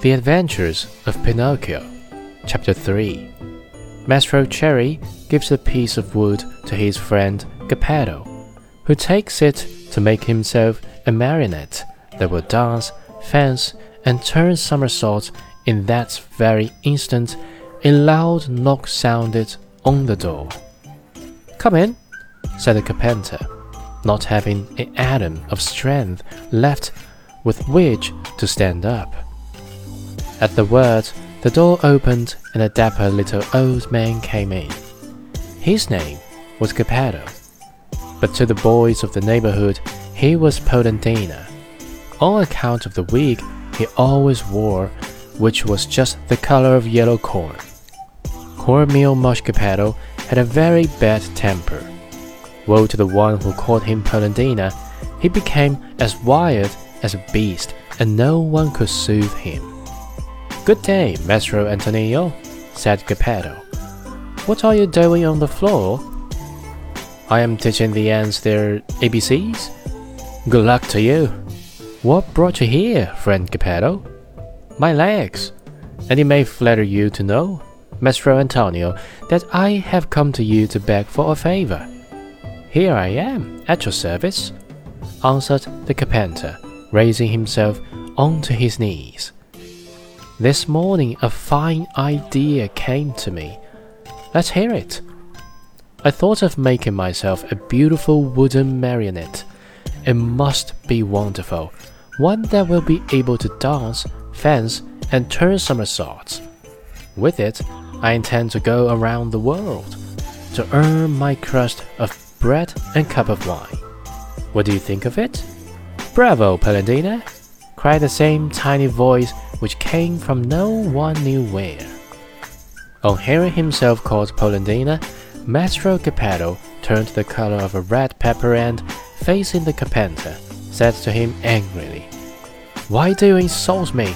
The Adventures of Pinocchio, Chapter 3 Mastro Cherry gives a piece of wood to his friend Geppetto, who takes it to make himself a marionette that will dance, fence, and turn somersaults. In that very instant, a loud knock sounded on the door. Come in, said the carpenter, not having an atom of strength left with which to stand up. At the word, the door opened and a dapper little old man came in. His name was Geppetto, but to the boys of the neighborhood he was Polendina, on account of the wig he always wore, which was just the color of yellow corn. Cornmeal Mush Geppetto had a very bad temper. Woe to the one who called him Polendina, he became as wild as a beast, and no one could soothe him. Good day, Mastro Antonio, said Geppetto. What are you doing on the floor? I am teaching the ants their ABCs. Good luck to you. What brought you here, friend Geppetto? My legs. And it may flatter you to know, Mastro Antonio, that I have come to you to beg for a favor. Here I am, at your service, answered the carpenter, raising himself onto his knees. This morning a fine idea came to me. Let's hear it. I thought of making myself a beautiful wooden marionette. It must be wonderful, one that will be able to dance, fence, and turn somersaults. With it, I intend to go around the world to earn my crust of bread and cup of wine. What do you think of it? Bravo, Polendina! cried the same tiny voice which came from no one knew where. On hearing himself called Polendina, Mastro Geppetto turned the color of a red pepper and, facing the carpenter, said to him angrily, Why do you insult me?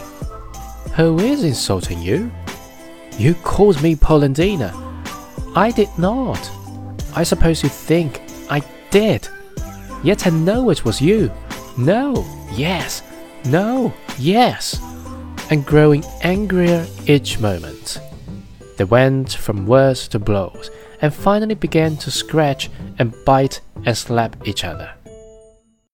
Who is insulting you? You called me Polendina. I did not. I suppose you think I did. Yet I know it was you. No, yes, no, yes. And growing angrier each moment. They went from words to blows and finally began to scratch and bite and slap each other.